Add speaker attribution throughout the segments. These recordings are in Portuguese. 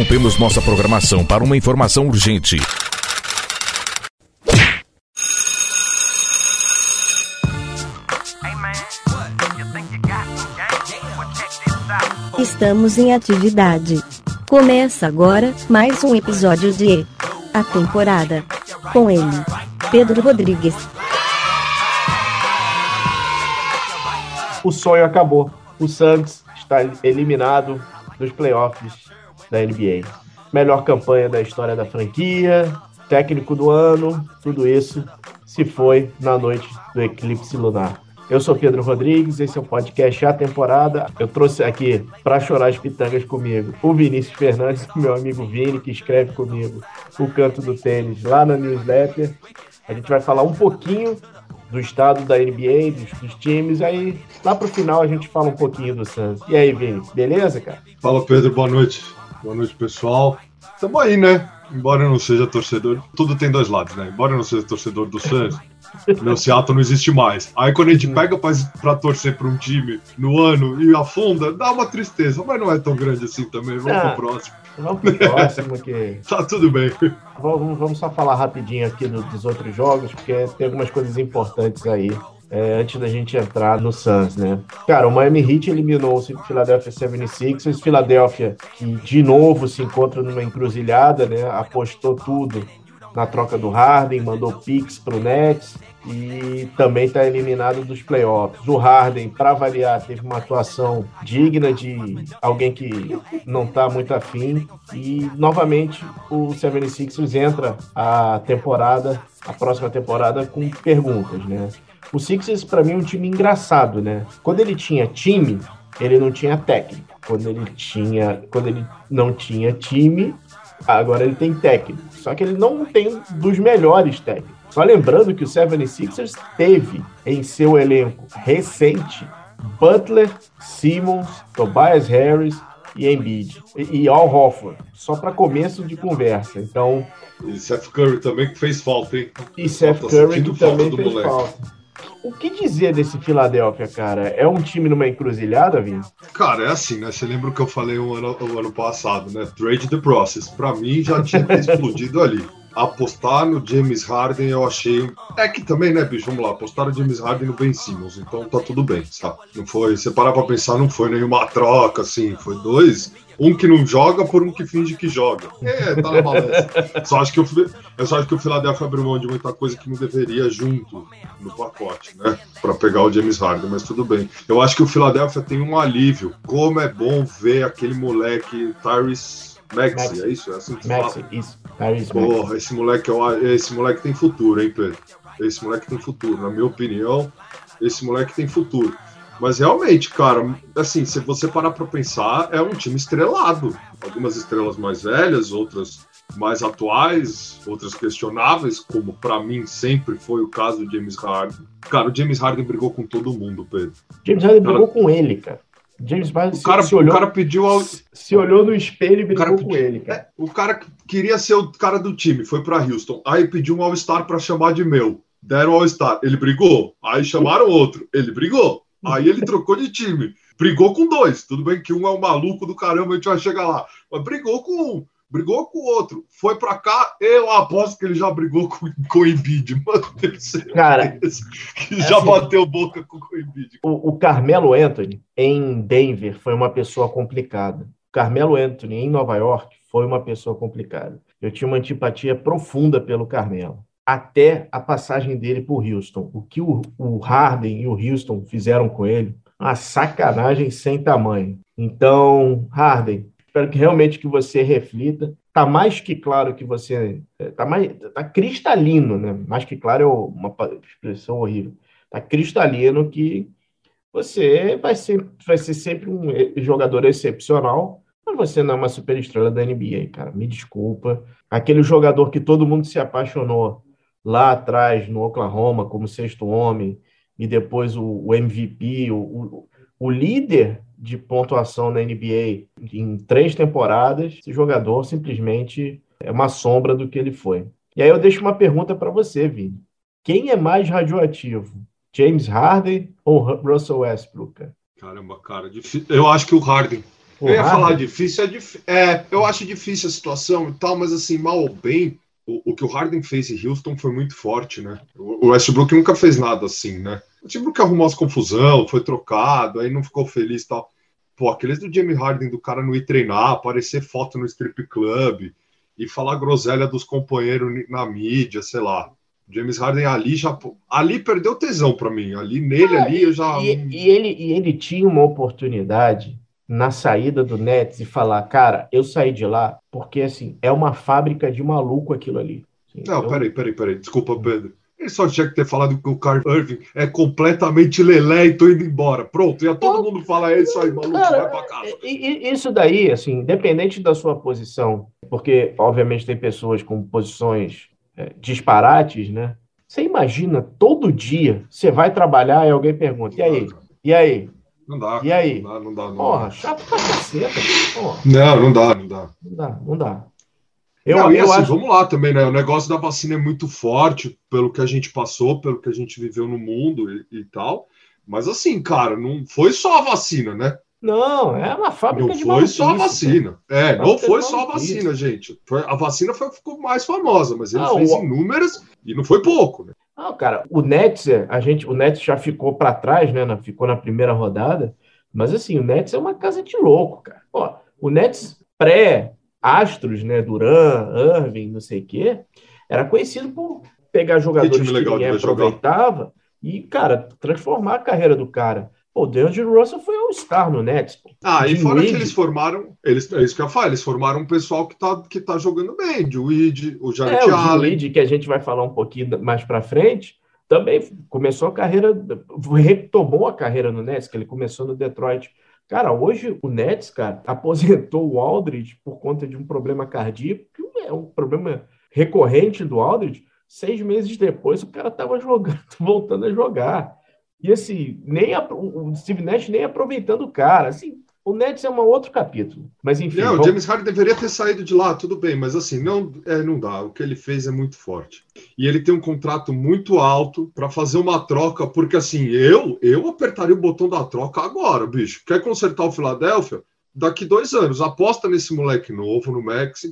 Speaker 1: Interrompemos nossa programação para uma informação urgente.
Speaker 2: Estamos em atividade. Começa agora mais um episódio de A Temporada. Com ele, Pedro Rodrigues.
Speaker 3: O sonho acabou. O Suns está eliminado dos playoffs da NBA. Melhor campanha da história da franquia, técnico do ano, tudo isso se foi na noite do eclipse lunar. Eu sou Pedro Rodrigues, esse é o podcast A Temporada. Eu trouxe aqui para chorar as pitangas comigo o Vinícius Fernandes, meu amigo Vini, que escreve comigo o canto do tênis lá na newsletter. A gente vai falar um pouquinho do estado da NBA, dos, dos times, aí lá pro final a gente fala um pouquinho do Suns. E aí, Vini, beleza, cara?
Speaker 4: Fala, Pedro, boa noite. Boa noite, pessoal. Tamo aí, né? Embora eu não seja torcedor, tudo tem dois lados, né? Embora eu não seja torcedor do Suns, meu Seattle não existe mais. Aí quando a gente pega pra, pra torcer pra um time no ano e afunda, dá uma tristeza, mas não é tão grande assim também. Vamos ah, pro próximo.
Speaker 3: Vamos pro próximo que.
Speaker 4: tá tudo bem.
Speaker 3: Vamos, vamos só falar rapidinho aqui do, dos outros jogos, porque tem algumas coisas importantes aí. É, antes da gente entrar no Suns, né? Cara, o Miami Heat eliminou o Philadelphia 76ers. Philadelphia, que de novo se encontra numa encruzilhada, né? Apostou tudo na troca do Harden, mandou pix para o Nets e também está eliminado dos playoffs. O Harden, para avaliar, teve uma atuação digna de alguém que não está muito afim e novamente o 76ers entra a temporada, a próxima temporada com perguntas, né? O Sixers para mim é um time engraçado, né? Quando ele tinha time, ele não tinha técnico. Quando ele tinha, quando ele não tinha time, agora ele tem técnico. Só que ele não tem dos melhores técnicos. Só lembrando que o 76ers teve em seu elenco recente Butler, Simmons, Tobias Harris e Embiid. E, e Al Hoffman, só para começo de conversa. Então.
Speaker 4: E Seth Curry também que fez falta, hein?
Speaker 3: E Seth Curry que também fez moleque. falta. O que dizer desse Philadelphia, cara? É um time numa encruzilhada, Vini?
Speaker 4: Cara, é assim, né? Você lembra o que eu falei o ano, o ano passado, né? Trade the process. Pra mim, já tinha explodido ali apostar no James Harden eu achei. É que também, né, bicho? Vamos lá, apostar no James Harden no Ben Simmons, então tá tudo bem, sabe? Não foi. Você parar pra pensar, não foi nenhuma troca, assim, foi dois. Um que não joga por um que finge que joga. É, tá na balança. só acho que o, eu só acho que o Philadelphia abriu mão de muita coisa que não deveria junto no pacote, né? Pra pegar o James Harden, mas tudo bem. Eu acho que o Philadelphia tem um alívio. Como é bom ver aquele moleque Tyrese Maxi, é isso? É assim que Maxi, fala? isso. Tyrese Porra, esse moleque, é esse moleque tem futuro, hein, Pedro? Esse moleque tem futuro. Na minha opinião, esse moleque tem futuro. Mas realmente, cara, assim, se você parar para pensar, é um time estrelado. Algumas estrelas mais velhas, outras mais atuais, outras questionáveis, como para mim sempre foi o caso do James Harden. Cara, o James Harden brigou com todo mundo, Pedro.
Speaker 3: James Harden cara, brigou com ele, cara. James Harden
Speaker 4: o cara, se olhou, o cara pediu ao...
Speaker 3: se olhou no espelho e brigou com ele, cara.
Speaker 4: É, o cara queria ser o cara do time, foi para Houston. Aí pediu um All-Star para chamar de meu. Deram All-Star, ele brigou. Aí chamaram outro, ele brigou. Aí ele trocou de time. Brigou com dois. Tudo bem que um é um maluco do caramba, a gente vai chegar lá. Mas brigou com um brigou com o outro, foi para cá, eu aposto que ele já brigou com, com o Embiid, mano,
Speaker 3: Cara,
Speaker 4: que é já assim, bateu boca com o Embiid.
Speaker 3: O, o Carmelo Anthony em Denver foi uma pessoa complicada. O Carmelo Anthony em Nova York foi uma pessoa complicada. Eu tinha uma antipatia profunda pelo Carmelo até a passagem dele por Houston. O que o, o Harden e o Houston fizeram com ele, uma sacanagem sem tamanho. Então, Harden, Espero que realmente que você reflita. Está mais que claro que você. Está mais tá cristalino, né? Mais que claro é uma expressão horrível. Está cristalino que você vai ser, vai ser sempre um jogador excepcional, mas você não é uma superestrela da NBA, cara. Me desculpa. Aquele jogador que todo mundo se apaixonou lá atrás no Oklahoma como sexto homem, e depois o, o MVP, o, o, o líder de pontuação na NBA em três temporadas, esse jogador simplesmente é uma sombra do que ele foi. E aí eu deixo uma pergunta para você, Vini. Quem é mais radioativo? James Harden ou Russell Westbrook?
Speaker 4: Caramba, cara, eu acho que o Harden. Eu ia falar difícil, é, dif... é, eu acho difícil a situação e tal, mas assim, mal ou bem, o, o, que o Harden fez em Houston foi muito forte, né? O Westbrook nunca fez nada assim, né? O Westbrook arrumou as confusão, foi trocado, aí não ficou feliz e tal. Pô, aqueles do Jamie Harden, do cara não ir treinar, aparecer foto no strip club e falar groselha dos companheiros na mídia, sei lá. James Harden ali já ali perdeu tesão para mim. Ali nele é, ali eu já
Speaker 3: e, e, ele e ele tinha uma oportunidade na saída do Nets e falar, cara, eu saí de lá porque assim é uma fábrica de maluco aquilo ali.
Speaker 4: Não, eu... peraí, peraí, peraí. Desculpa, Pedro. Ele só tinha que ter falado que o Carl Irving é completamente lelé e tô indo embora. Pronto, ia todo mundo falar é isso aí, maluco, cara, vai pra casa.
Speaker 3: Isso daí, assim, independente da sua posição, porque obviamente tem pessoas com posições é, disparates, né? Você imagina todo dia você vai trabalhar e alguém pergunta: e aí? E aí?
Speaker 4: Não dá.
Speaker 3: E aí?
Speaker 4: Não dá, não dá. Não
Speaker 3: porra, dá. chato pra caceta.
Speaker 4: Porra. Não, não dá, não dá.
Speaker 3: Não dá, não dá.
Speaker 4: Eu, não, eu assim, acho... vamos lá também, né? O negócio da vacina é muito forte pelo que a gente passou, pelo que a gente viveu no mundo e, e tal. Mas assim, cara, não foi só a vacina, né?
Speaker 3: Não, é uma fábrica
Speaker 4: não de Não foi só a vacina. É, não foi só a vacina, gente. Foi, a vacina foi, ficou mais famosa, mas ele ah, fez o... inúmeras e não foi pouco, né?
Speaker 3: Não, cara, o Nets, a gente, o Nets já ficou para trás, né? Ficou na primeira rodada, mas assim, o Nets é uma casa de louco, cara. Ó, o Nets pré-Astros, né? Duran, Irving, não sei o quê, era conhecido por pegar jogadores que, ninguém aproveitava jogar. e, cara, transformar a carreira do cara. Pô, o DeAndre Russell foi um star no Nets. Pô.
Speaker 4: Ah, de e fora Weed. que eles formaram, eles, é isso que eu falo, eles formaram um pessoal que tá, que tá jogando bem, de Weed, o Jared é, Allen. O Weed,
Speaker 3: que a gente vai falar um pouquinho mais para frente, também começou a carreira, retomou a carreira no Nets, que ele começou no Detroit. Cara, hoje o Nets, cara, aposentou o Aldridge por conta de um problema cardíaco, que é um problema recorrente do Aldridge. Seis meses depois, o cara estava jogando, voltando a jogar. E assim, nem a, o Steve Nash nem aproveitando o cara. Assim, o Nets é um outro capítulo. Mas enfim.
Speaker 4: Não, vamos... o James Harden deveria ter saído de lá, tudo bem, mas assim, não, é, não dá. O que ele fez é muito forte. E ele tem um contrato muito alto para fazer uma troca, porque assim, eu eu apertaria o botão da troca agora, bicho. Quer consertar o Philadelphia? Daqui dois anos. Aposta nesse moleque novo, no Max.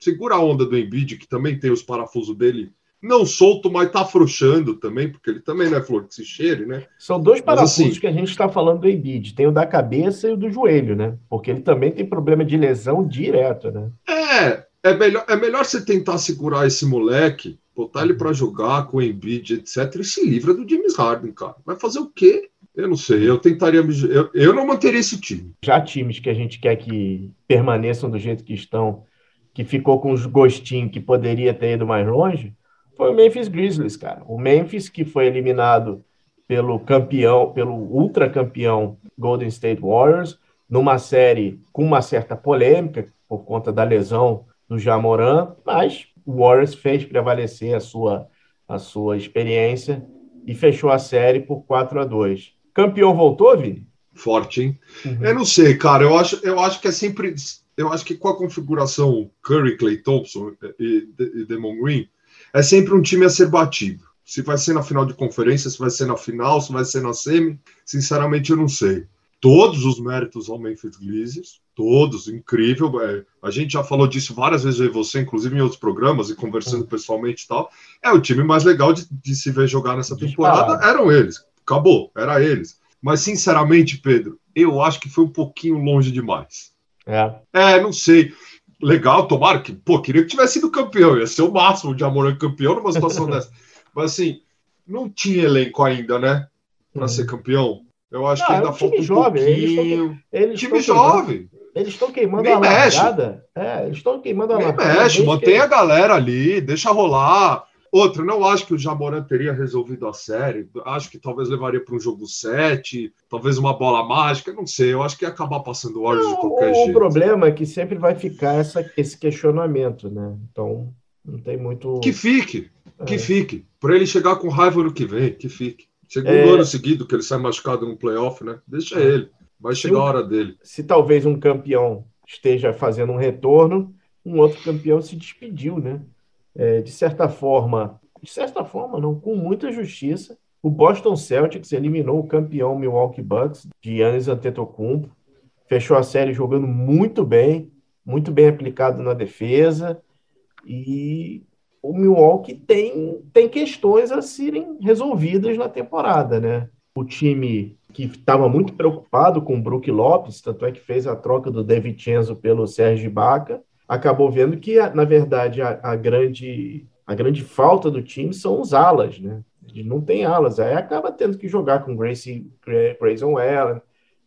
Speaker 4: Segura a onda do Embiid, que também tem os parafusos dele não solto, mas tá afrouxando também, porque ele também não é flor que se cheire, né?
Speaker 3: São dois parafusos assim, que a gente está falando do Embiid. Tem o da cabeça e o do joelho, né? Porque ele também tem problema de lesão direto, né?
Speaker 4: É, é melhor, é melhor você tentar segurar esse moleque, botar ele para jogar com o Embiid, etc. E se livra do James Harden, cara. Vai fazer o quê? Eu não sei, eu tentaria. Eu, eu não manteria esse time.
Speaker 3: Já times que a gente quer que permaneçam do jeito que estão, que ficou com os gostinhos que poderia ter ido mais longe, foi o Memphis Grizzlies, cara. O Memphis que foi eliminado pelo campeão, pelo ultra campeão Golden State Warriors, numa série com uma certa polêmica por conta da lesão do Jamoran, mas o Warriors fez prevalecer a sua, a sua experiência e fechou a série por 4 a 2. Campeão voltou, Vini?
Speaker 4: Forte, hein? Uhum. Eu não sei, cara. Eu acho, eu acho que é sempre. Eu acho que com a configuração Curry, Clay Thompson e, e Demon Green, é sempre um time a ser batido. Se vai ser na final de conferência, se vai ser na final, se vai ser na semi, sinceramente eu não sei. Todos os méritos ao Memphis Grizzlies, todos, incrível. É, a gente já falou disso várias vezes aí você, inclusive em outros programas e conversando pessoalmente e tal. É o time mais legal de, de se ver jogar nessa temporada, eram eles. Acabou, era eles. Mas sinceramente, Pedro, eu acho que foi um pouquinho longe demais.
Speaker 3: É.
Speaker 4: É, não sei legal, tomara que, pô, queria que tivesse sido campeão, ia ser o máximo de Amor campeão numa situação dessa. Mas assim, não tinha elenco ainda, né? Para uhum. ser campeão. Eu acho não, que ainda é um falta um jovem. pouquinho. Eles time jovem.
Speaker 3: Eles estão queimando Nem a largada. É, eles estão queimando a
Speaker 4: Nem largada. mexe, mantém que... a galera ali, deixa rolar. Outra, não acho que o Jamoran teria resolvido a série. Acho que talvez levaria para um jogo 7, talvez uma bola mágica, não sei. Eu acho que ia acabar passando horas de qualquer
Speaker 3: o
Speaker 4: jeito.
Speaker 3: O problema é que sempre vai ficar essa, esse questionamento, né? Então, não tem muito.
Speaker 4: Que fique, é. que fique. Para ele chegar com raiva no que vem, que fique. Segundo é... ano seguido que ele sai machucado no playoff, né? Deixa é. ele. Vai chegar a hora dele.
Speaker 3: Se talvez um campeão esteja fazendo um retorno, um outro campeão se despediu, né? É, de certa forma, de certa forma não, com muita justiça, o Boston Celtics eliminou o campeão Milwaukee Bucks de Giannis Antetokounmpo. fechou a série jogando muito bem, muito bem aplicado na defesa, e o Milwaukee tem, tem questões a serem resolvidas na temporada, né? O time que estava muito preocupado com o Brook Lopes, tanto é que fez a troca do David Chenzo pelo Sérgio Baca, acabou vendo que, na verdade, a, a, grande, a grande falta do time são os alas, né? Ele não tem alas, aí acaba tendo que jogar com Gracie, Grayson Allen,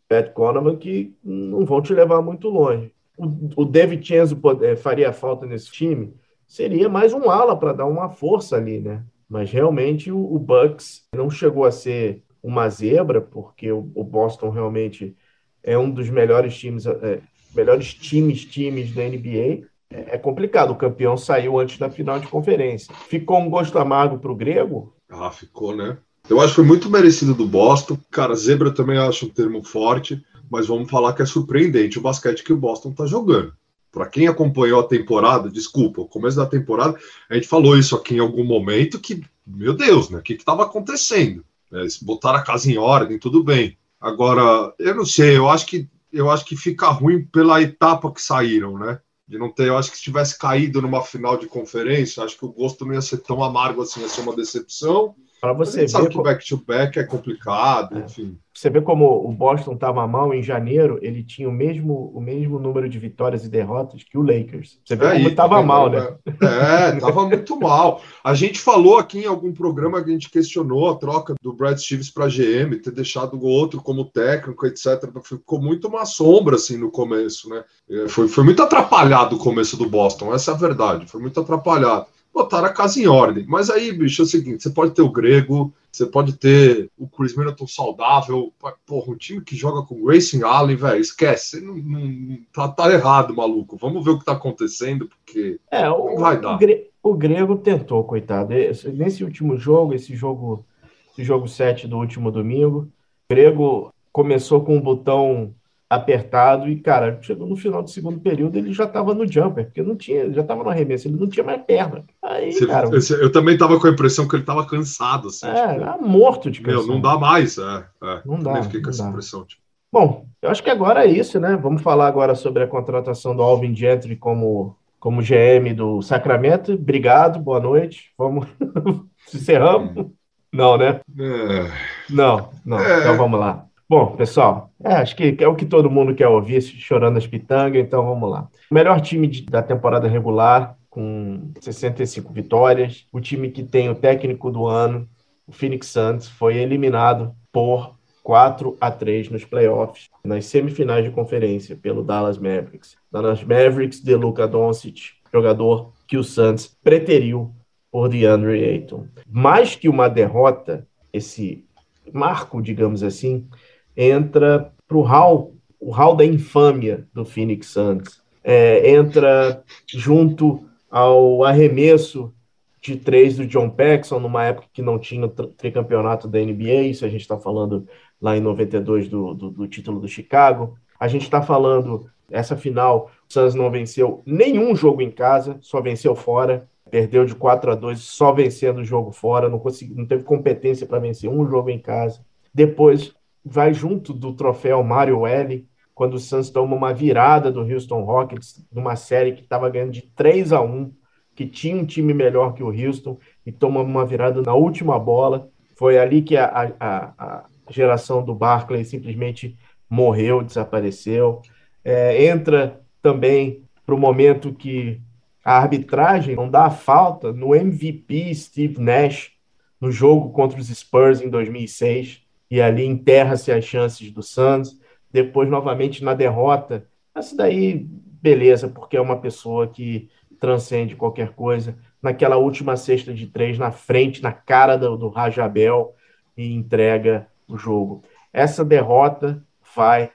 Speaker 3: Pat Conovan, que não vão te levar muito longe. O, o David Chenzo eh, faria falta nesse time? Seria mais um ala para dar uma força ali, né? Mas realmente o, o Bucks não chegou a ser uma zebra, porque o, o Boston realmente é um dos melhores times, é, melhores times, times da NBA. É, é complicado, o campeão saiu antes da final de conferência. Ficou um gosto amargo para o grego?
Speaker 4: Ah, ficou, né? Eu acho que foi muito merecido do Boston. Cara, zebra também acho um termo forte, mas vamos falar que é surpreendente o basquete que o Boston tá jogando. Para quem acompanhou a temporada, desculpa, o começo da temporada, a gente falou isso aqui em algum momento que, meu Deus, né? O que estava acontecendo? É, botar a casa em ordem, tudo bem. Agora, eu não sei, eu acho que eu acho que fica ruim pela etapa que saíram, né? De não ter, eu acho que se tivesse caído numa final de conferência, acho que o gosto não ia ser tão amargo assim, ia ser uma decepção.
Speaker 3: Para você ver. Sabe
Speaker 4: que back-to-back é complicado, é. enfim.
Speaker 3: Você vê como o Boston estava mal em janeiro, ele tinha o mesmo, o mesmo número de vitórias e derrotas que o Lakers. Você vê é, como estava mal, né?
Speaker 4: É, estava muito mal. A gente falou aqui em algum programa que a gente questionou a troca do Brad Stevens para GM, ter deixado o outro como técnico, etc. Ficou muito uma sombra assim no começo, né? É, foi, foi muito atrapalhado o começo do Boston, essa é a verdade. Foi muito atrapalhado botaram a casa em ordem. Mas aí, bicho, é o seguinte: você pode ter o Grego, você pode ter o Chris Middleton saudável. Porra, um time que joga com o Racing Allen, velho, esquece. Não, não, tá, tá, errado, maluco. Vamos ver o que tá acontecendo, porque
Speaker 3: é, o, não vai dar. O, Gre o Grego tentou, coitado. Nesse último jogo, esse jogo, esse jogo 7 do último domingo, o Grego começou com o botão apertado e, cara, chegou no final do segundo período, ele já estava no jumper, porque não tinha, já estava no arremesso, ele não tinha mais perna. Aí, Você, cara,
Speaker 4: eu também estava com a impressão que ele estava cansado, assim.
Speaker 3: É, tipo, morto de
Speaker 4: cansaço. Meu, não dá mais, é.
Speaker 3: é não dá. fiquei com essa impressão. Tipo. Bom, eu acho que agora é isso, né? Vamos falar agora sobre a contratação do Alvin Gentry como, como GM do Sacramento. Obrigado, boa noite. Vamos. Encerramos? Hum. Não, né? É... Não, não. É... Então vamos lá. Bom, pessoal, é, acho que é o que todo mundo quer ouvir, chorando as pitangas, então vamos lá. O melhor time de, da temporada regular, com 65 vitórias. O time que tem o técnico do ano, o Phoenix Suns, foi eliminado por 4 a 3 nos playoffs, nas semifinais de conferência, pelo Dallas Mavericks. Dallas Mavericks de Luca Doncic, jogador que o Suns preteriu por DeAndre Ayton. Mais que uma derrota, esse marco, digamos assim, entra para o hall, o hall da infâmia do Phoenix Suns. É, entra junto ao arremesso de três do John Paxson, numa época que não tinha tricampeonato da NBA, isso a gente está falando lá em 92 do, do, do título do Chicago. A gente está falando, essa final, o Suns não venceu nenhum jogo em casa, só venceu fora, perdeu de 4 a 2, só vencendo o jogo fora, não, consegui, não teve competência para vencer um jogo em casa. Depois vai junto do troféu Mario L, quando o Suns toma uma virada do Houston Rockets, numa série que estava ganhando de 3 a 1, que tinha um time melhor que o Houston, e toma uma virada na última bola. Foi ali que a, a, a geração do Barclay simplesmente morreu, desapareceu. É, entra também para o momento que a arbitragem não dá falta no MVP Steve Nash no jogo contra os Spurs em 2006 e ali enterra-se as chances do Suns. Depois, novamente, na derrota. Essa daí, beleza, porque é uma pessoa que transcende qualquer coisa. Naquela última cesta de três, na frente, na cara do, do Rajabel, e entrega o jogo. Essa derrota vai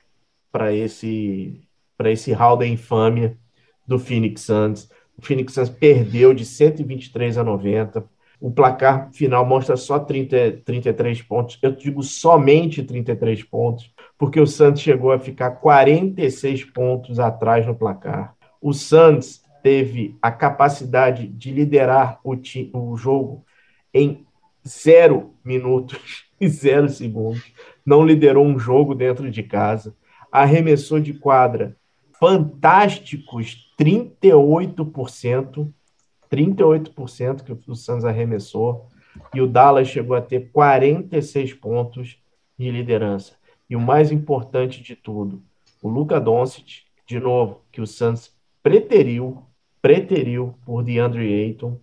Speaker 3: para esse para esse hall da infâmia do Phoenix Suns. O Phoenix Suns perdeu de 123 a 90 o placar final mostra só 30, 33 pontos. Eu digo somente 33 pontos, porque o Santos chegou a ficar 46 pontos atrás no placar. O Santos teve a capacidade de liderar o, o jogo em zero minutos e zero segundos. Não liderou um jogo dentro de casa. arremessou de quadra fantásticos 38%, 38% que o Suns arremessou, e o Dallas chegou a ter 46 pontos de liderança. E o mais importante de tudo, o Luca Doncic, de novo, que o Suns preteriu, preteriu por DeAndre Ayton,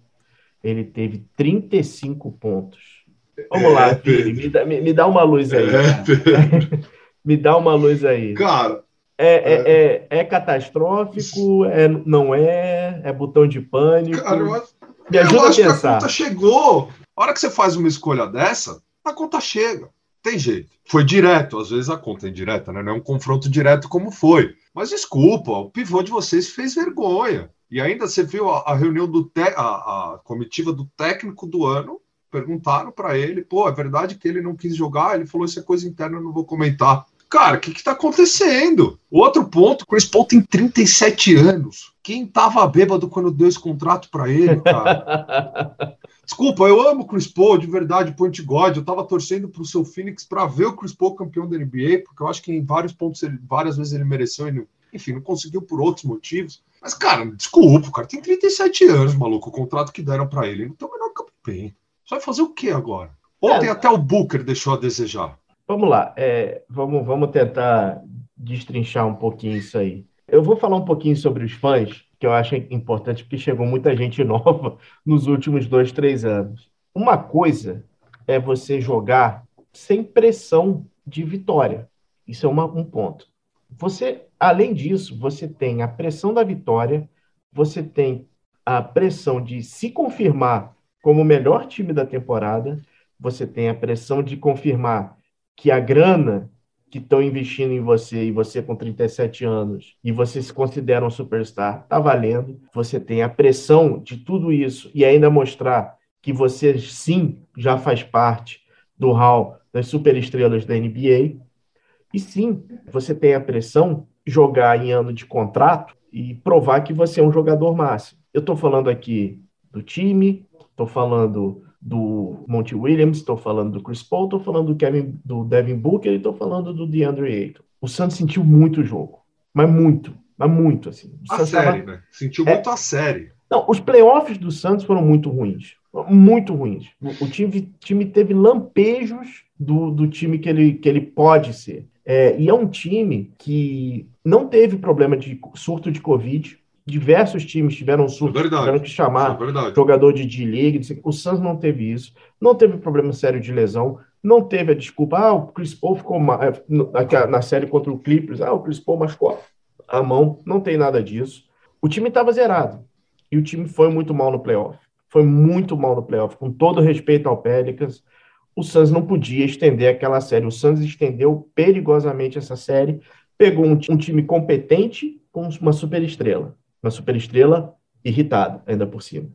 Speaker 3: ele teve 35 pontos. Vamos é, lá, Piri, me dá, me, me dá uma luz aí. É, me dá uma luz aí.
Speaker 4: Cara,
Speaker 3: é, é, é, é, catastrófico? É, não é? É botão de pânico? Cara, eu,
Speaker 4: Me ajuda eu acho a pensar. que a conta chegou. A hora que você faz uma escolha dessa, a conta chega. Tem jeito. Foi direto, às vezes a conta é indireta, né? Não é um confronto direto como foi. Mas desculpa, o pivô de vocês fez vergonha. E ainda você viu a, a reunião do te, a, a, comitiva do técnico do ano. Perguntaram para ele, pô, é verdade que ele não quis jogar? Ele falou: Isso é coisa interna, eu não vou comentar. Cara, o que está acontecendo? Outro ponto, Chris Paul tem 37 anos. Quem tava bêbado quando deu esse contrato para ele, cara? Desculpa, eu amo o Chris Paul, de verdade, point God. Eu tava torcendo pro seu Phoenix para ver o Chris Paul campeão da NBA, porque eu acho que em vários pontos, ele, várias vezes ele mereceu, e, enfim, não conseguiu por outros motivos. Mas, cara, desculpa, o cara tem 37 anos, maluco. O contrato que deram para ele não tem o menor campeão. Só vai fazer o que agora? Ontem é. até o Booker deixou a desejar.
Speaker 3: Vamos lá, é, vamos, vamos tentar destrinchar um pouquinho isso aí. Eu vou falar um pouquinho sobre os fãs, que eu acho importante, porque chegou muita gente nova nos últimos dois, três anos. Uma coisa é você jogar sem pressão de vitória. Isso é uma, um ponto. Você, além disso, você tem a pressão da vitória, você tem a pressão de se confirmar como o melhor time da temporada, você tem a pressão de confirmar que a grana que estão investindo em você e você com 37 anos e você se considera um superstar, tá valendo. Você tem a pressão de tudo isso e ainda mostrar que você sim já faz parte do hall das superestrelas da NBA. E sim, você tem a pressão jogar em ano de contrato e provar que você é um jogador máximo. Eu estou falando aqui do time, estou falando do Monty Williams, estou falando do Chris Paul, estou falando do Kevin, do Devin Booker e estou falando do DeAndre Ayton. O Santos sentiu muito o jogo, mas muito, mas muito assim.
Speaker 4: O a série, tava... né? Sentiu é... muito a série.
Speaker 3: Não, os playoffs do Santos foram muito ruins, muito ruins. O, time, time teve lampejos do, do time que ele, que ele pode ser. É, e é um time que não teve problema de surto de Covid, diversos times tiveram surto, é tiveram que chamar é jogador de D-League. O Suns não teve isso, não teve problema sério de lesão, não teve a desculpa, ah, o Chris Paul ficou é, na série contra o Clippers, ah, o Chris Paul machucou a mão, não tem nada disso. O time estava zerado e o time foi muito mal no playoff. Foi muito mal no playoff, com todo respeito ao Pelicans. O Suns não podia estender aquela série. O Suns estendeu perigosamente essa série, pegou um, um time competente com uma super estrela uma superestrela irritada, ainda por cima.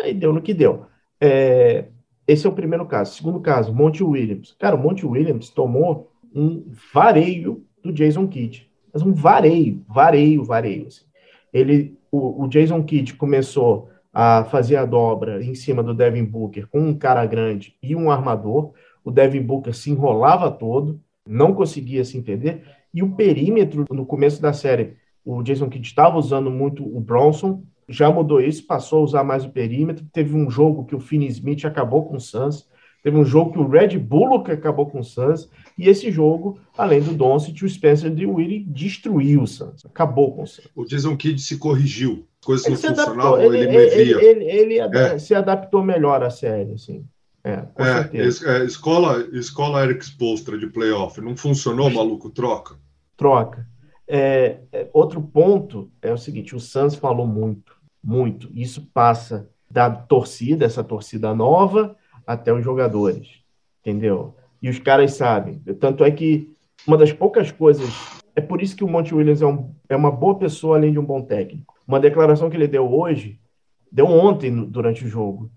Speaker 3: Aí deu no que deu. É, esse é o primeiro caso. Segundo caso, Monte Williams. Cara, o Monte Williams tomou um vareio do Jason Kidd. Mas um vareio, vareio, vareio. Assim. Ele, o, o, Jason Kidd começou a fazer a dobra em cima do Devin Booker com um cara grande e um armador. O Devin Booker se enrolava todo, não conseguia se entender. E o perímetro, no começo da série, o Jason Kidd estava usando muito o Bronson, já mudou isso, passou a usar mais o perímetro. Teve um jogo que o Finney Smith acabou com o Suns, teve um jogo que o Red Bullock acabou com o Suns, e esse jogo, além do Doncic, o Spencer Dinwiddie destruiu o Suns, acabou com o Suns.
Speaker 4: O Jason Kidd se corrigiu, coisas
Speaker 3: ele
Speaker 4: não funcionavam, ele, ele,
Speaker 3: ele, ele, ele é. se adaptou melhor à série, assim. É, com
Speaker 4: é, certeza. É, escola, escola Eric Spolstra de playoff, não funcionou, maluco? Troca.
Speaker 3: Troca. É, é, outro ponto é o seguinte: o Suns falou muito, muito. Isso passa da torcida, essa torcida nova, até os jogadores, entendeu? E os caras sabem. Tanto é que uma das poucas coisas. É por isso que o Monte Williams é, um, é uma boa pessoa, além de um bom técnico. Uma declaração que ele deu hoje, deu ontem durante o jogo,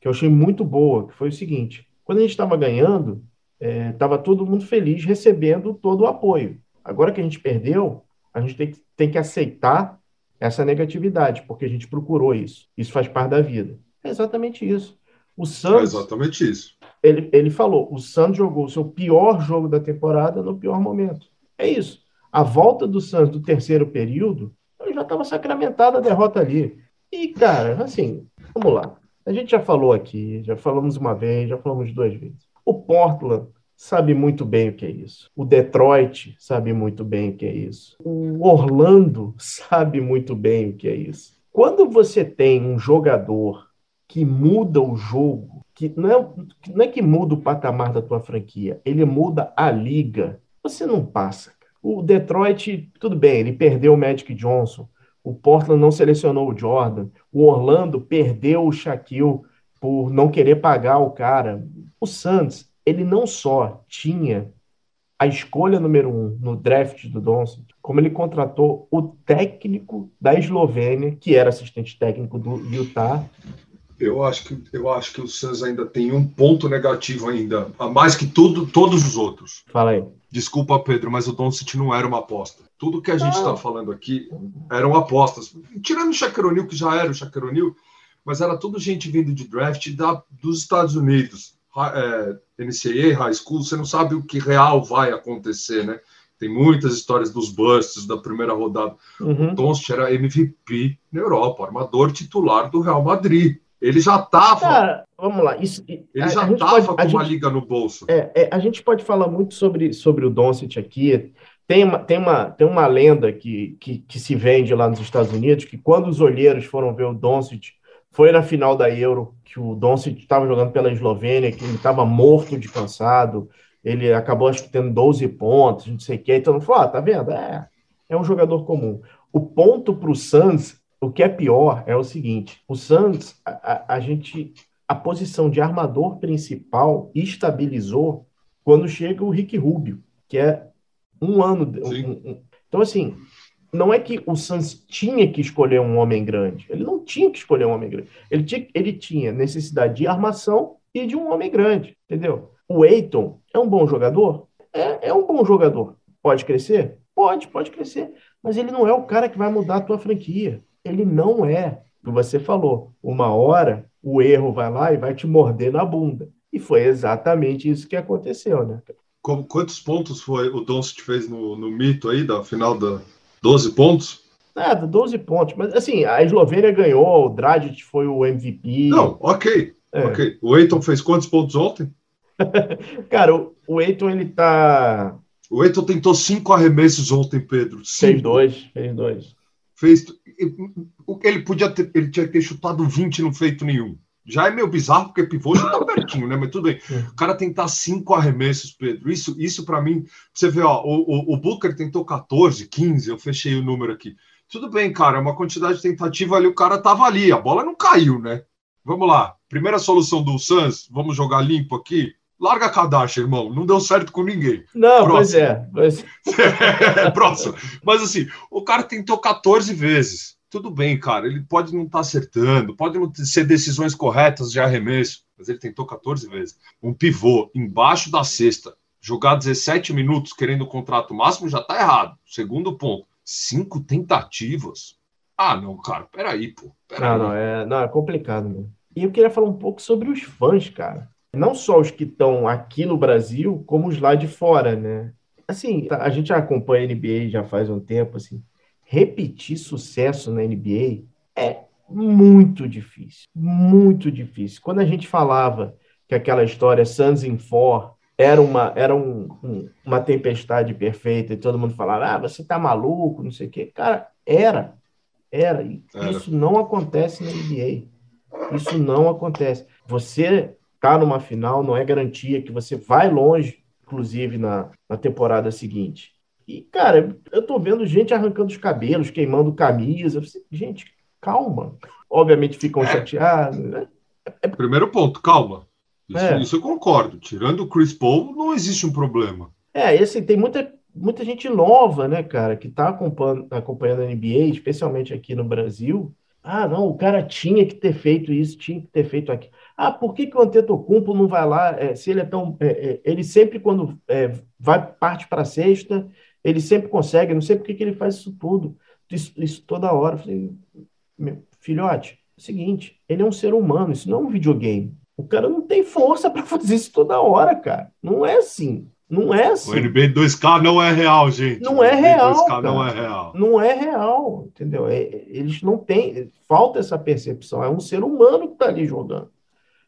Speaker 3: que eu achei muito boa, que foi o seguinte: quando a gente estava ganhando, estava é, todo mundo feliz recebendo todo o apoio. Agora que a gente perdeu, a gente tem que, tem que aceitar essa negatividade, porque a gente procurou isso. Isso faz parte da vida. É exatamente isso. O Santos.
Speaker 4: É exatamente isso.
Speaker 3: Ele, ele falou: o Santos jogou o seu pior jogo da temporada no pior momento. É isso. A volta do Suns do terceiro período, já estava sacramentada a derrota ali. E, cara, assim, vamos lá. A gente já falou aqui, já falamos uma vez, já falamos duas vezes. O Portland sabe muito bem o que é isso. O Detroit sabe muito bem o que é isso. O Orlando sabe muito bem o que é isso. Quando você tem um jogador que muda o jogo, que não é, não é que muda o patamar da tua franquia, ele muda a liga, você não passa. O Detroit, tudo bem, ele perdeu o Magic Johnson, o Portland não selecionou o Jordan, o Orlando perdeu o Shaquille por não querer pagar o cara. O Suns, ele não só tinha a escolha número um no draft do Doncic, como ele contratou o técnico da Eslovênia, que era assistente técnico do Utah.
Speaker 4: Eu acho que eu acho que o Suns ainda tem um ponto negativo ainda, a mais que tudo, todos os outros.
Speaker 3: Fala aí.
Speaker 4: Desculpa, Pedro, mas o Doncic não era uma aposta. Tudo que a gente está falando aqui eram apostas. Tirando o Shaquille que já era o Shaquille mas era tudo gente vindo de draft da, dos Estados Unidos é, NCAA, high school, você não sabe o que real vai acontecer, né? Tem muitas histórias dos busts da primeira rodada. Uhum. O Doncic era MVP na Europa, armador titular do Real Madrid. Ele já estava.
Speaker 3: vamos lá. Isso,
Speaker 4: ele já estava com uma liga no bolso.
Speaker 3: É, é, a gente pode falar muito sobre, sobre o Doncic aqui. Tem uma, tem uma, tem uma lenda que, que, que se vende lá nos Estados Unidos que quando os olheiros foram ver o Doncic foi na final da Euro que o Doncic estava jogando pela Eslovênia, que ele estava morto de cansado, ele acabou acho que tendo 12 pontos, não sei o que, então falou, ah, tá vendo? É, é um jogador comum. O ponto para o Suns, o que é pior é o seguinte, o Suns, a, a, a gente, a posição de armador principal estabilizou quando chega o Rick Rubio, que é um ano... Um, um, então, assim, não é que o Suns tinha que escolher um homem grande. Ele não tinha que escolher um homem grande. Ele tinha, ele tinha necessidade de armação e de um homem grande, entendeu? O Eiton é um bom jogador? É, é um bom jogador. Pode crescer? Pode, pode crescer. Mas ele não é o cara que vai mudar a tua franquia. Ele não é. Você falou. Uma hora o erro vai lá e vai te morder na bunda. E foi exatamente isso que aconteceu, né?
Speaker 4: Como, quantos pontos foi o Doncic fez no, no mito aí da final da, 12 pontos?
Speaker 3: Nada, 12 pontos. Mas assim, a Eslovênia ganhou, o Dragic foi o MVP.
Speaker 4: Não, ok. É. ok. O Eiton fez quantos pontos ontem?
Speaker 3: Cara, o, o Eiton ele tá.
Speaker 4: O Eiton tentou cinco arremessos ontem, Pedro.
Speaker 3: Cinco. Fez dois, fez dois.
Speaker 4: Fez. Ele podia ter, ele tinha que ter chutado 20 e não feito nenhum. Já é meio bizarro, porque pivô já tá pertinho, né? Mas tudo bem. É. O cara tentar cinco arremessos, Pedro. Isso, isso para mim, você vê, ó, o, o, o Booker tentou 14, 15, eu fechei o número aqui. Tudo bem, cara, é uma quantidade de tentativa ali, o cara tava ali, a bola não caiu, né? Vamos lá. Primeira solução do Suns, vamos jogar limpo aqui. Larga a Kardashian, irmão. Não deu certo com ninguém.
Speaker 3: Não, Próximo. pois é. Pois...
Speaker 4: próximo. Mas assim, o cara tentou 14 vezes tudo bem, cara, ele pode não estar tá acertando, pode não ser decisões corretas de arremesso, mas ele tentou 14 vezes. Um pivô embaixo da cesta, jogar 17 minutos querendo o contrato máximo já está errado. Segundo ponto, cinco tentativas. Ah, não, cara, peraí, pô.
Speaker 3: Pera não, não, é, não, é complicado, mesmo. E eu queria falar um pouco sobre os fãs, cara. Não só os que estão aqui no Brasil, como os lá de fora, né? Assim, a gente acompanha a NBA já faz um tempo, assim repetir sucesso na NBA é muito difícil, muito difícil. Quando a gente falava que aquela história Suns in Four era uma era um, um, uma tempestade perfeita e todo mundo falava, ah, você tá maluco, não sei o quê. Cara, era, era. era. Isso não acontece na NBA. Isso não acontece. Você tá numa final não é garantia que você vai longe, inclusive na, na temporada seguinte. E, cara, eu tô vendo gente arrancando os cabelos, queimando camisa. Gente, calma. Obviamente ficam é. chateados. Né?
Speaker 4: Primeiro ponto, calma. Isso, é. isso, eu concordo. Tirando o Chris Paul, não existe um problema.
Speaker 3: É, esse tem muita, muita gente nova, né, cara, que tá acompanhando, acompanhando a NBA, especialmente aqui no Brasil. Ah, não, o cara tinha que ter feito isso, tinha que ter feito aquilo. Ah, por que, que o Antetokounmpo não vai lá? É, se ele é tão. É, é ele sempre, quando é, vai parte para a sexta, ele sempre consegue, não sei por que, que ele faz isso tudo, isso, isso toda hora. Eu falei, meu, filhote, é o seguinte, ele é um ser humano, isso não é um videogame. O cara não tem força para fazer isso toda hora, cara. Não é assim. Não é assim.
Speaker 4: O NBA 2K não é real, gente.
Speaker 3: Não é real. 2K
Speaker 4: cara. não é real.
Speaker 3: Não é real, entendeu? É, eles não têm. Falta essa percepção. É um ser humano que está ali jogando.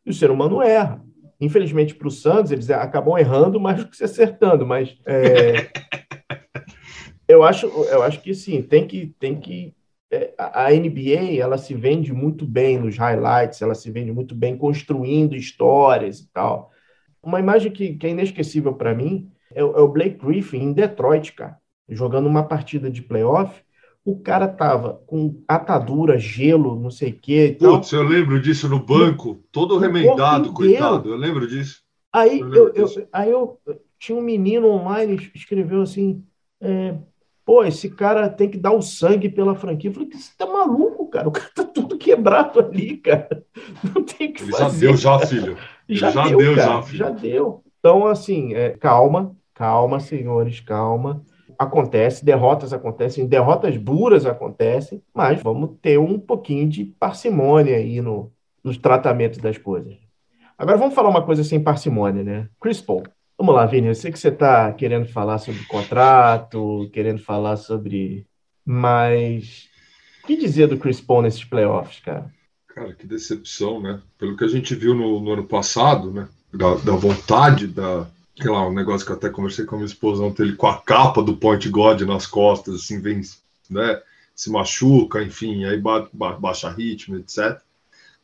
Speaker 3: E o ser humano erra. Infelizmente, para o Santos, eles acabam errando mais do que se acertando, mas é, eu, acho, eu acho que sim, tem que. Tem que a NBA ela se vende muito bem nos highlights, ela se vende muito bem construindo histórias e tal. Uma imagem que, que é inesquecível para mim é, é, o Blake Griffin em Detroit, cara, jogando uma partida de playoff. O cara tava com atadura, gelo, não sei o quê.
Speaker 4: Putz, eu lembro disso no banco, todo remendado, coitado. Eu lembro disso.
Speaker 3: Aí eu, eu, eu, aí eu tinha um menino online escreveu assim: é, pô, esse cara tem que dar o sangue pela franquia. Eu falei, você tá maluco, cara? O cara tá tudo quebrado ali, cara. Não tem o que
Speaker 4: Ele
Speaker 3: fazer.
Speaker 4: Já deu, já, filho.
Speaker 3: Já, já, deu, deu já, filho. Já deu. Então, assim, é, calma, calma, senhores, calma. Acontece, derrotas acontecem, derrotas duras acontecem, mas vamos ter um pouquinho de parcimônia aí no, nos tratamentos das coisas. Agora vamos falar uma coisa sem parcimônia, né? Chris Paul. Vamos lá, Vini. Eu sei que você está querendo falar sobre contrato, querendo falar sobre. Mas. O que dizer do Chris Paul nesses playoffs, cara?
Speaker 4: Cara, que decepção, né? Pelo que a gente viu no, no ano passado, né? Da, da, vontade, da. Sei lá, um negócio que eu até conversei com a minha esposa ontem, ele com a capa do Point God nas costas, assim, vem, né? Se machuca, enfim, aí ba, ba, baixa ritmo, etc.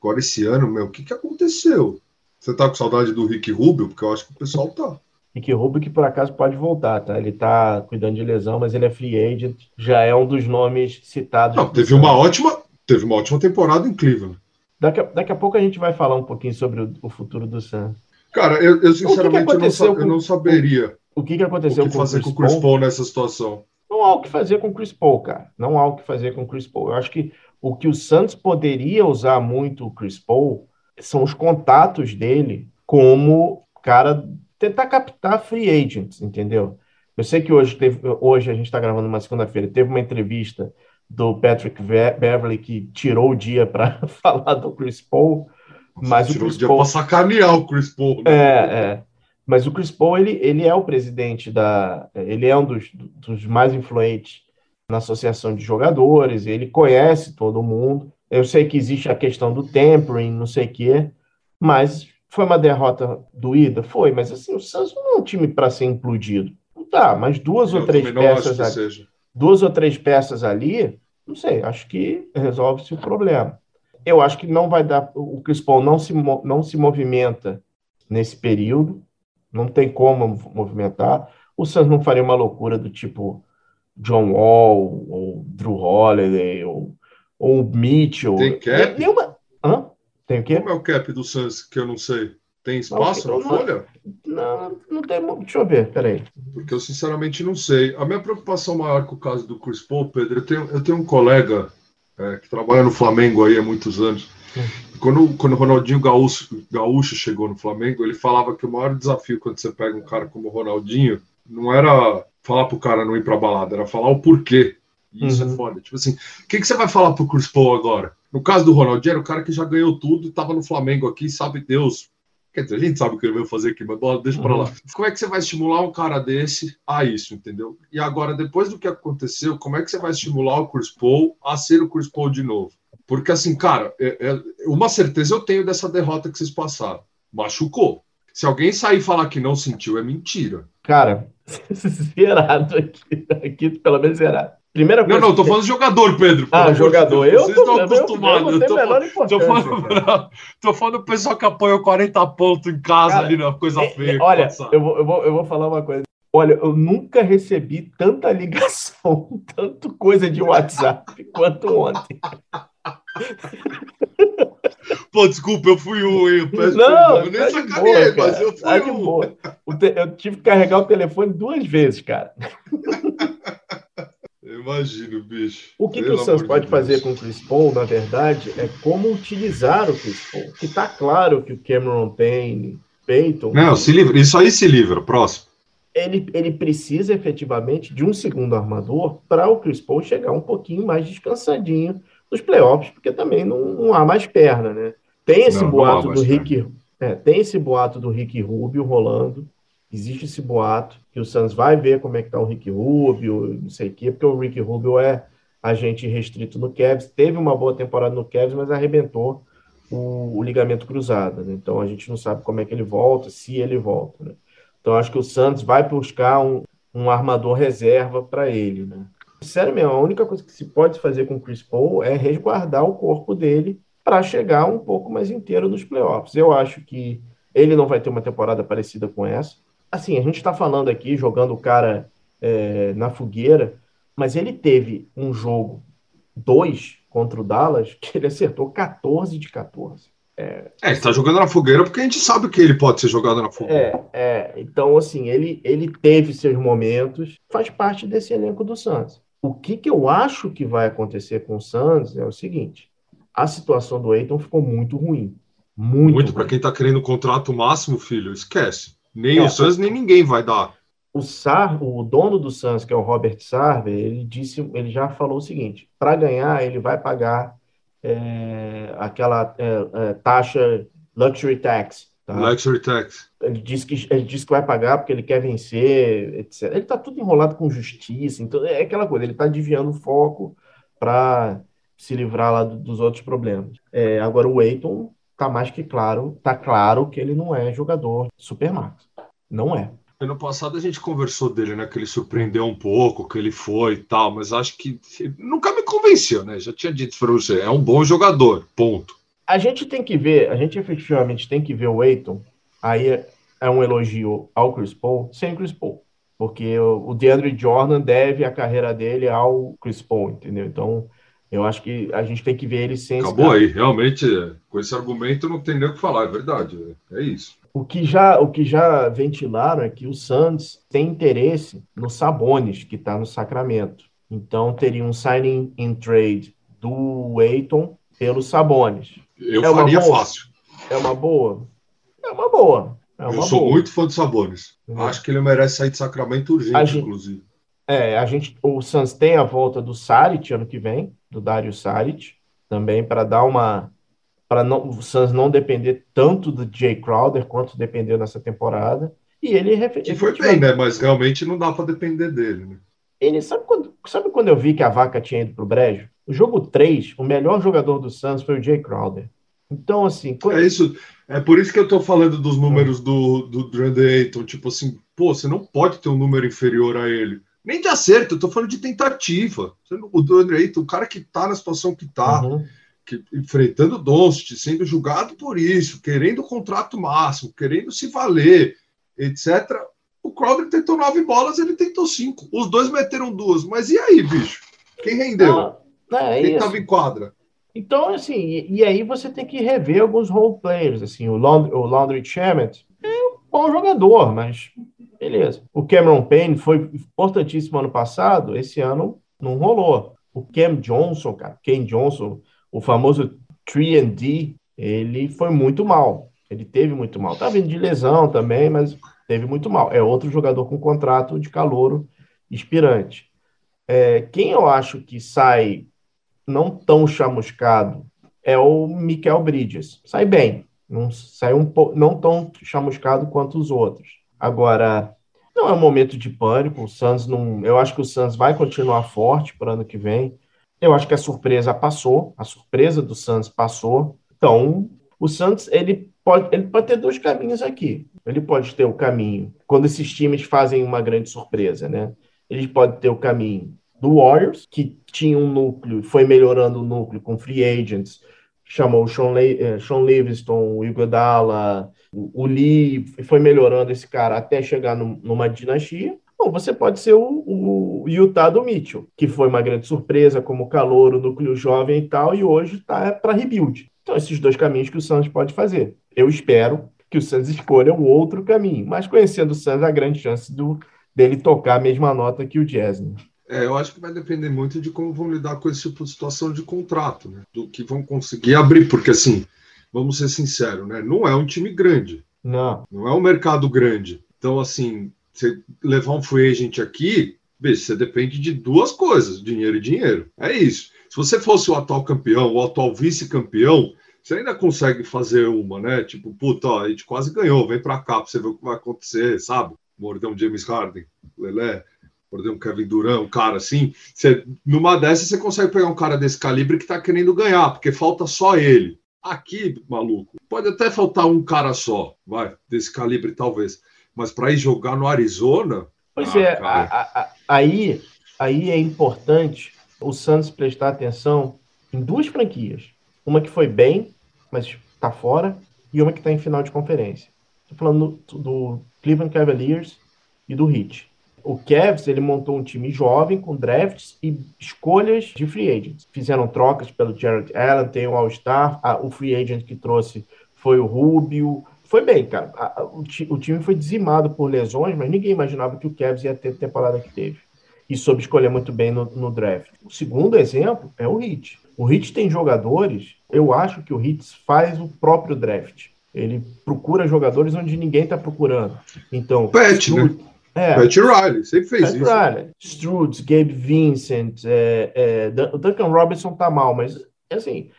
Speaker 4: Agora, esse ano, meu, o que, que aconteceu? Você tá com saudade do Rick Rubio? Porque eu acho que o pessoal tá.
Speaker 3: Rick Rubio que por acaso pode voltar, tá? Ele tá cuidando de lesão, mas ele é free agent, já é um dos nomes citados.
Speaker 4: Não, teve uma ótima, teve uma ótima temporada em Cleveland.
Speaker 3: Daqui a, daqui a pouco a gente vai falar um pouquinho sobre o, o futuro do Suns.
Speaker 4: Cara, eu, eu sinceramente que que não, com, eu não saberia.
Speaker 3: O, o que, que aconteceu
Speaker 4: o que fazer com o Chris Paul? Paul nessa situação?
Speaker 3: Não há o que fazer com o Chris Paul, cara. Não há o que fazer com o Chris Paul. Eu acho que o que o Santos poderia usar muito o Chris Paul são os contatos dele como cara tentar captar free agents, entendeu? Eu sei que hoje teve, hoje a gente está gravando uma segunda-feira, teve uma entrevista do Patrick Beverly que tirou o dia para falar do Chris Paul, mas o Chris Paul
Speaker 4: para sacanear o Chris Paul.
Speaker 3: Né? É, é. Mas o Chris Paul ele, ele é o presidente da, ele é um dos, dos mais influentes na associação de jogadores, ele conhece todo mundo. Eu sei que existe a questão do tempering, não sei o quê, mas foi uma derrota doída? Foi, mas assim, o Santos não é um time para ser implodido. Não tá, mas duas Eu ou três peças ali, duas ou três peças ali, não sei, acho que resolve-se o problema. Eu acho que não vai dar, o Chris Paul não se, não se movimenta nesse período, não tem como movimentar. O Santos não faria uma loucura do tipo John Wall, ou Drew Holiday, ou, ou Mitchell.
Speaker 4: Tem cap?
Speaker 3: Nenhuma... Tem o quê?
Speaker 4: Como é o cap do Suns, que eu não sei? Tem espaço não, na
Speaker 3: não,
Speaker 4: folha?
Speaker 3: Não, não tem. Deixa eu ver, peraí.
Speaker 4: Porque eu sinceramente não sei. A minha preocupação maior com o caso do Chris Paul, Pedro, eu tenho, eu tenho um colega é, que trabalha no Flamengo aí há muitos anos. Hum. Quando, quando o Ronaldinho Gaúcho, Gaúcho chegou no Flamengo, ele falava que o maior desafio quando você pega um cara como o Ronaldinho não era falar pro cara não ir pra balada, era falar o porquê. E isso é uhum. é foda. Tipo assim, o que, que você vai falar pro Chris Paul agora? No caso do Ronaldinho, era o cara que já ganhou tudo e tava no Flamengo aqui, sabe Deus. Quer dizer, a gente sabe o que ele veio fazer aqui, mas bola, deixa uhum. para lá. Como é que você vai estimular um cara desse a isso, entendeu? E agora, depois do que aconteceu, como é que você vai estimular o Chris Paul a ser o Chris Paul de novo? Porque, assim, cara, é, é, uma certeza eu tenho dessa derrota que vocês passaram. Machucou. Se alguém sair e falar que não sentiu, é mentira.
Speaker 3: Cara, zerado aqui. Aqui, pelo menos zerado. Primeira
Speaker 4: coisa. Não, não, tô falando de jogador, Pedro.
Speaker 3: Ah, jogador. Eu
Speaker 4: Vocês estão acostumados. Eu, eu tô, tô, falando, tô falando do pessoal que apoiou 40 pontos em casa Cara, ali na coisa é, feia.
Speaker 3: Olha, eu vou, eu, vou, eu vou falar uma coisa. Olha, eu nunca recebi tanta ligação, tanto coisa de WhatsApp quanto ontem.
Speaker 4: Pô, desculpa, eu fui um, eu
Speaker 3: peço não, eu nem tá sacaneei, mas eu fui tá um. Boa. Eu tive que carregar o telefone duas vezes, cara.
Speaker 4: Imagino, bicho.
Speaker 3: O que, que o Santos pode de fazer com o Chris Paul, na verdade, é como utilizar o Chris Paul. Que tá claro que o Cameron Payne, Peyton...
Speaker 4: Não, se livra. Isso aí se livra. Próximo.
Speaker 3: Ele, ele precisa efetivamente de um segundo armador para o Chris Paul chegar um pouquinho mais descansadinho nos playoffs, porque também não, não há mais perna, né? Tem esse não, boato não do Rick... É, tem esse boato do Rick Rubio rolando. Existe esse boato que o Suns vai ver como é que tá o Rick Rubio, não sei o quê, porque o Rick Rubio é agente restrito no Cavs, teve uma boa temporada no Cavs, mas arrebentou o, o ligamento cruzado, né? Então a gente não sabe como é que ele volta, se ele volta, né? Então acho que o Santos vai buscar um, um armador reserva para ele, né? Sério mesmo, a única coisa que se pode fazer com o Chris Paul é resguardar o corpo dele para chegar um pouco mais inteiro nos playoffs. Eu acho que ele não vai ter uma temporada parecida com essa. Assim, a gente está falando aqui, jogando o cara é, na fogueira, mas ele teve um jogo, dois, contra o Dallas, que ele acertou 14 de 14.
Speaker 4: É, é ele tá jogando na fogueira porque a gente sabe que ele pode ser jogado na fogueira.
Speaker 3: É, é, então assim, ele, ele teve seus momentos, faz parte desse elenco do Santos. O que, que eu acho que vai acontecer com o Santos é o seguinte: a situação do Eiton ficou muito ruim. Muito, muito
Speaker 4: para quem está querendo o contrato máximo, filho, esquece. Nem é, o Santos, nem ninguém vai dar.
Speaker 3: O Sar, o dono do Santos, que é o Robert Sarver, ele disse, ele já falou o seguinte: para ganhar, ele vai pagar é, aquela é, é taxa luxury tax.
Speaker 4: Tá? Luxury tax.
Speaker 3: Ele disse que ele disse que vai pagar porque ele quer vencer, etc. Ele está tudo enrolado com justiça, então é aquela coisa. Ele está desviando o foco para se livrar lá dos outros problemas. É, agora o Eiton tá mais que claro, tá claro que ele não é jogador supermax. Não é.
Speaker 4: Ano passado a gente conversou dele, né? Que ele surpreendeu um pouco, que ele foi e tal, mas acho que nunca me convenceu, né? Já tinha dito para você, é um bom jogador, ponto.
Speaker 3: A gente tem que ver, a gente efetivamente tem que ver o Eiton, aí é um elogio ao Chris Paul, sem Chris Paul. Porque o DeAndre Jordan deve a carreira dele ao Chris Paul, entendeu? Então, eu acho que a gente tem que ver ele sem.
Speaker 4: Acabou aí, realmente, com esse argumento não tem nem o que falar, é verdade, é isso.
Speaker 3: O que já, o que já ventilaram é que o Santos tem interesse no Sabonis, que está no Sacramento. Então teria um signing in trade do Eiton pelo Sabonis.
Speaker 4: Eu é faria fácil.
Speaker 3: É uma boa? É uma boa. É uma
Speaker 4: Eu sou boa. muito fã do Sabonis. Uhum. Acho que ele merece sair de Sacramento urgente, gente, inclusive.
Speaker 3: É, a gente, o Suns tem a volta do Saric ano que vem, do Dario Saric, também para dar uma para o Suns não depender tanto do Jay Crowder quanto dependeu nessa temporada. E ele
Speaker 4: que foi bem, né? Mas realmente não dá para depender dele, né?
Speaker 3: Ele sabe quando, sabe quando eu vi que a vaca tinha ido pro brejo? O jogo 3, o melhor jogador do Suns foi o Jay Crowder. Então, assim.
Speaker 4: Quando... É isso. É por isso que eu tô falando dos números do, do Drandre Ayton. Tipo assim, pô, você não pode ter um número inferior a ele. Nem de acerto, eu tô falando de tentativa. O Ayton, o cara que tá na situação que tá, uhum. que, enfrentando o Doncic, sendo julgado por isso, querendo o contrato máximo, querendo se valer, etc. O Crowder tentou nove bolas, ele tentou cinco. Os dois meteram duas. Mas e aí, bicho? Quem rendeu?
Speaker 3: Não é
Speaker 4: Quem estava em quadra?
Speaker 3: Então, assim, e, e, aí você tem que rever alguns role players. Assim, o, Laundry, o Laundry Shamet é um bom jogador, mas Beleza. O Cameron Payne foi importantíssimo ano passado, esse ano não rolou. O Cam Johnson, cara, Ken Johnson, o famoso 3D, ele foi muito mal. Ele teve muito mal. Tá vindo de lesão também, mas teve muito mal. É outro jogador com contrato de calouro expirante. É, quem eu acho que sai não tão chamuscado é o Michael Bridges. Sai bem, não sai um não tão chamuscado quanto os outros. Agora, não é um momento de pânico. O Suns não. Eu acho que o Suns vai continuar forte para o ano que vem. Eu acho que a surpresa passou. A surpresa do Suns passou. Então, o Santos ele pode, ele pode ter dois caminhos aqui. Ele pode ter o caminho quando esses times fazem uma grande surpresa, né? Ele pode ter o caminho do Warriors, que tinha um núcleo, foi melhorando o núcleo com free agents, chamou o Sean, Le eh, Sean Livingston, o Iguodala, o, o Lee, foi melhorando esse cara até chegar numa dinastia. Bom, você pode ser o, o Utah do Mitchell, que foi uma grande surpresa como calor, o núcleo jovem e tal, e hoje está para rebuild. Então, esses dois caminhos que o Santos pode fazer. Eu espero que o Santos escolha um outro caminho, mas conhecendo o Santos, a grande chance do, dele tocar a mesma nota que o Jazz. Né?
Speaker 4: É, eu acho que vai depender muito de como vão lidar com esse tipo de situação de contrato, né? Do que vão conseguir abrir, porque assim, vamos ser sinceros, né? Não é um time grande.
Speaker 3: Não.
Speaker 4: Não é um mercado grande. Então, assim, você levar um free agent aqui, veja, você depende de duas coisas: dinheiro e dinheiro. É isso. Se você fosse o atual campeão, o atual vice-campeão, você ainda consegue fazer uma, né? Tipo, puta, ó, a gente quase ganhou, vem pra cá pra você ver o que vai acontecer, sabe? morder um James Harden, Lelé, morder um Kevin Durant, um cara assim. Você, numa dessas, você consegue pegar um cara desse calibre que tá querendo ganhar, porque falta só ele. Aqui, maluco, pode até faltar um cara só, vai, desse calibre talvez. Mas para ir jogar no Arizona.
Speaker 3: Pois ah, é, a, a, aí, aí é importante o Santos prestar atenção em duas franquias. Uma que foi bem, mas está fora, e uma que está em final de conferência. Estou falando do, do, Cleveland Cavaliers e do Heat. O Cavs ele montou um time jovem com drafts e escolhas de free agents. Fizeram trocas pelo Jared Allen, tem o All-Star, o free agent que trouxe foi o Rubio. Foi bem, cara. O, o, time foi dizimado por lesões, mas ninguém imaginava que o Cavs ia ter a temporada que teve. E soube escolher muito bem no, no draft. O segundo exemplo é o Heat. O Heat tem jogadores, eu acho que o Heat faz o próprio draft. Ele procura jogadores onde ninguém está procurando. Então,
Speaker 4: Pet, né? É, Pat Riley, sempre fez Pat isso.
Speaker 3: Riley, Strutz, Gabe Vincent, é, é, o Duncan Robinson tá mal, mas assim,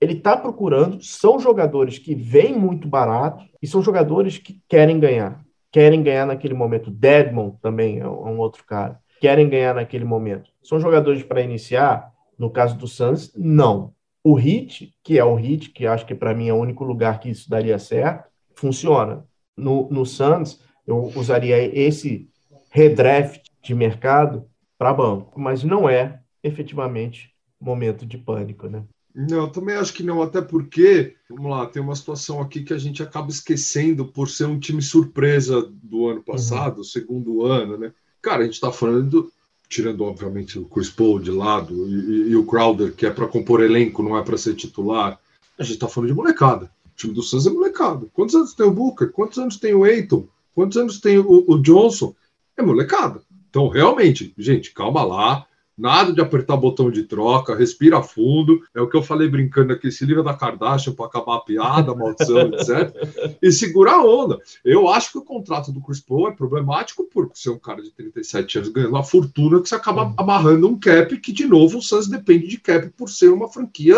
Speaker 3: ele tá procurando, são jogadores que vêm muito barato e são jogadores que querem ganhar. Querem ganhar naquele momento. Deadmon também é um outro cara. Querem ganhar naquele momento. São jogadores para iniciar, no caso do Suns, não. O Hit, que é o Hit, que acho que para mim é o único lugar que isso daria certo, funciona. No, no Suns, eu usaria esse redraft de mercado para banco, mas não é efetivamente momento de pânico, né?
Speaker 4: Não, também acho que não, até porque, vamos lá, tem uma situação aqui que a gente acaba esquecendo por ser um time surpresa do ano passado, uhum. segundo ano, né? Cara, a gente está falando, tirando obviamente o Chris Paul de lado e, e o Crowder, que é para compor elenco, não é para ser titular, a gente está falando de molecada. O time do Suns é molecada. Quantos anos tem o Booker? Quantos anos tem o Aiton? Quantos anos tem o, o Johnson? É molecada. Então, realmente, gente, calma lá. Nada de apertar botão de troca, respira fundo. É o que eu falei brincando aqui, se livra da Kardashian para acabar a piada, a maldição, etc. E segura a onda. Eu acho que o contrato do Chris Paul é problemático por ser um cara de 37 anos ganhando uma fortuna que você acaba uhum. amarrando um cap que, de novo, o Suns depende de cap por ser uma franquia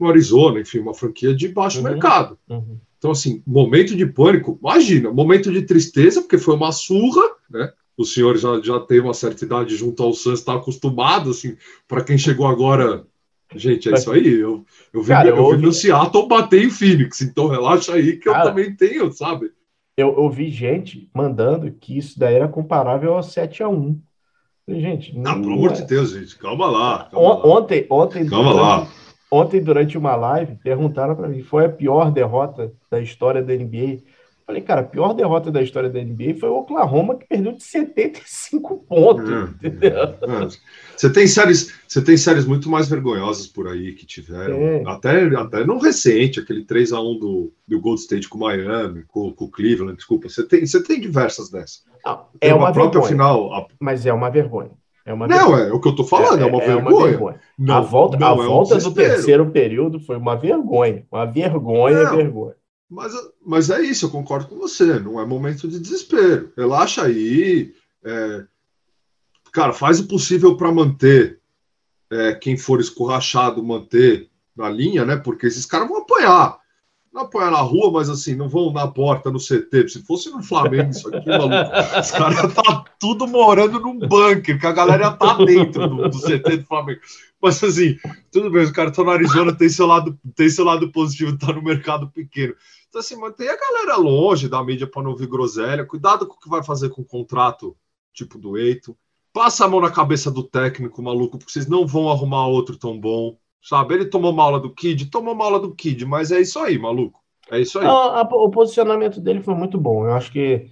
Speaker 4: no Arizona, enfim, uma franquia de baixo uhum. mercado. Uhum. Então, assim, momento de pânico, imagina, momento de tristeza, porque foi uma surra, né? O senhor já, já tem uma certa idade junto ao Santos, está acostumado, assim, para quem chegou agora. Gente, é isso aí. Eu, eu vi, Cara, eu, eu vi no Seattle bater em Phoenix, então relaxa aí que Cara, eu também tenho, sabe?
Speaker 3: Eu ouvi gente mandando que isso daí era comparável ao 7 a 1 Gente,
Speaker 4: não, não pelo amor de Deus, gente, calma lá. Calma
Speaker 3: lá. Ontem, ontem,
Speaker 4: calma lá
Speaker 3: Ontem, durante uma live, perguntaram para mim: foi a pior derrota da história da NBA? Falei, cara, a pior derrota da história da NBA foi o Oklahoma, que perdeu de 75 pontos. É,
Speaker 4: é. Você, tem séries, você tem séries muito mais vergonhosas por aí que tiveram. É. Até, até no recente, aquele 3 a 1 do, do Gold State com Miami, com, com Cleveland, desculpa. Você tem, você tem diversas dessas.
Speaker 3: Não, é uma, uma própria vergonha, final. A... Mas é uma vergonha. É uma
Speaker 4: não, vergonha. é o que eu tô falando, é, é uma, é, vergonha. uma vergonha.
Speaker 3: Não, a volta, a é volta um do terceiro período foi uma vergonha. Uma vergonha, não, vergonha.
Speaker 4: Mas, mas é isso, eu concordo com você. Não é momento de desespero. Relaxa aí. É, cara, faz o possível para manter é, quem for escorrachado, manter na linha, né? Porque esses caras vão apanhar não apoiar na rua, mas assim, não vão na porta no CT. Se fosse no Flamengo, isso aqui, maluco, os caras tá tudo morando num bunker, que a galera tá dentro do, do, CT do Flamengo. Mas assim, tudo bem, os caras estão no Arizona, tem seu, lado, tem seu lado positivo, tá no mercado pequeno. Então, assim, mantém a galera longe da mídia para não ouvir groselha. Cuidado com o que vai fazer com o contrato, tipo do Eito. Passa a mão na cabeça do técnico, maluco, porque vocês não vão arrumar outro tão bom. Sabe? Ele tomou uma aula do Kid, tomou uma aula do Kid, mas é isso aí, maluco. É isso aí.
Speaker 3: a, o posicionamento dele foi muito bom. Eu acho que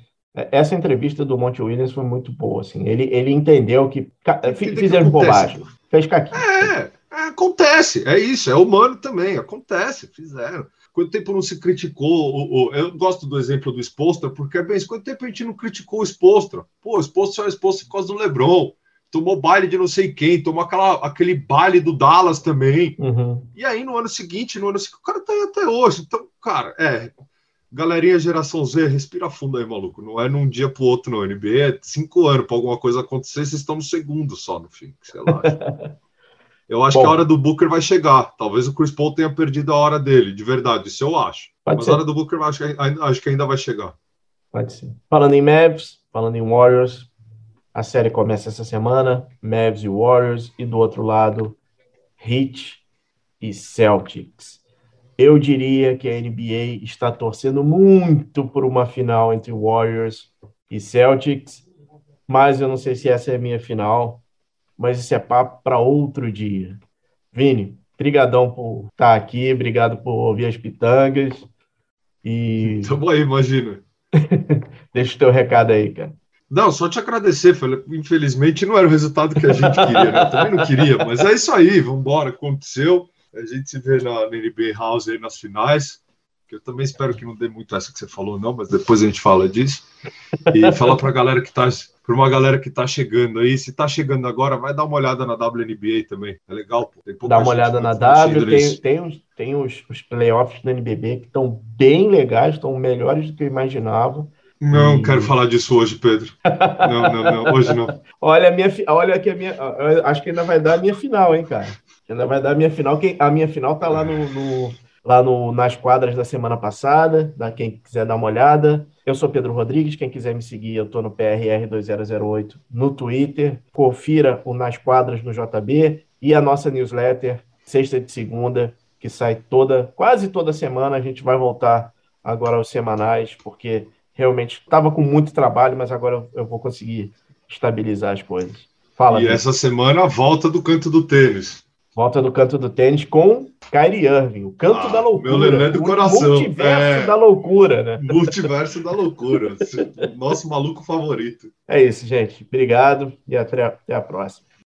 Speaker 3: essa entrevista do Monte Williams foi muito boa. Assim. Ele, ele entendeu que fizeram bobagem. Fez caquinho.
Speaker 4: É, é, acontece. É isso. É humano também. Acontece. Fizeram. Quanto tempo não se criticou? O, o, eu gosto do exemplo do Expostra, porque é bem isso. Quanto tempo a gente não criticou o Expostra? Pô, o Expostra só é exposto por causa do Lebron tomou baile de não sei quem, tomou aquela, aquele baile do Dallas também.
Speaker 3: Uhum.
Speaker 4: E aí, no ano seguinte, no ano seguinte, o cara tá aí até hoje. Então, cara, é. Galerinha geração Z, respira fundo aí, maluco. Não é num dia pro outro, não. NBA é cinco anos para alguma coisa acontecer, vocês estão no segundo só, no fim. Sei lá. eu acho Bom, que a hora do Booker vai chegar. Talvez o Chris Paul tenha perdido a hora dele, de verdade, isso eu acho. Mas ser. a hora do Booker acho que, acho que ainda vai chegar.
Speaker 3: Pode ser. Falando em Mavs, falando em Warriors, a série começa essa semana, Mavs e Warriors, e do outro lado, Heat e Celtics. Eu diria que a NBA está torcendo muito por uma final entre Warriors e Celtics, mas eu não sei se essa é a minha final, mas isso é papo para outro dia. Vini, brigadão por estar aqui, obrigado por ouvir as pitangas. E.
Speaker 4: Tamo aí, imagina.
Speaker 3: Deixa o teu recado aí, cara.
Speaker 4: Não, só te agradecer. Infelizmente não era o resultado que a gente queria, né? Eu também não queria, mas é isso aí, vamos embora. Aconteceu. A gente se vê na, na NBA House aí nas finais. Que eu também espero que não dê muito essa que você falou, não, mas depois a gente fala disso. E falar para a galera que está para uma galera que está chegando aí, se está chegando agora, vai dar uma olhada na WNBA também. É legal, pô.
Speaker 3: Tem Dá uma olhada na W, tem, tem, os, tem os, os playoffs da NBB que estão bem legais, estão melhores do que eu imaginava.
Speaker 4: Não e... quero falar disso hoje, Pedro. Não, não, não, hoje não.
Speaker 3: olha, a minha, olha aqui a minha. Acho que ainda vai dar a minha final, hein, cara. Ainda vai dar a minha final. A minha final tá lá no, no lá no, nas quadras da semana passada, da quem quiser dar uma olhada. Eu sou Pedro Rodrigues, quem quiser me seguir, eu estou no PRR2008 no Twitter. Confira o Nas Quadras no JB e a nossa newsletter, sexta de segunda, que sai toda, quase toda semana. A gente vai voltar agora aos semanais, porque realmente estava com muito trabalho, mas agora eu vou conseguir estabilizar as coisas.
Speaker 4: Fala. E essa semana a volta do canto do tênis.
Speaker 3: Volta do canto do tênis com Kyrie Irving, o canto ah, da loucura.
Speaker 4: Meu Lelé do coração.
Speaker 3: Multiverso é, da loucura, né?
Speaker 4: Multiverso da loucura. Nosso maluco favorito.
Speaker 3: É isso, gente. Obrigado e até, até a próxima.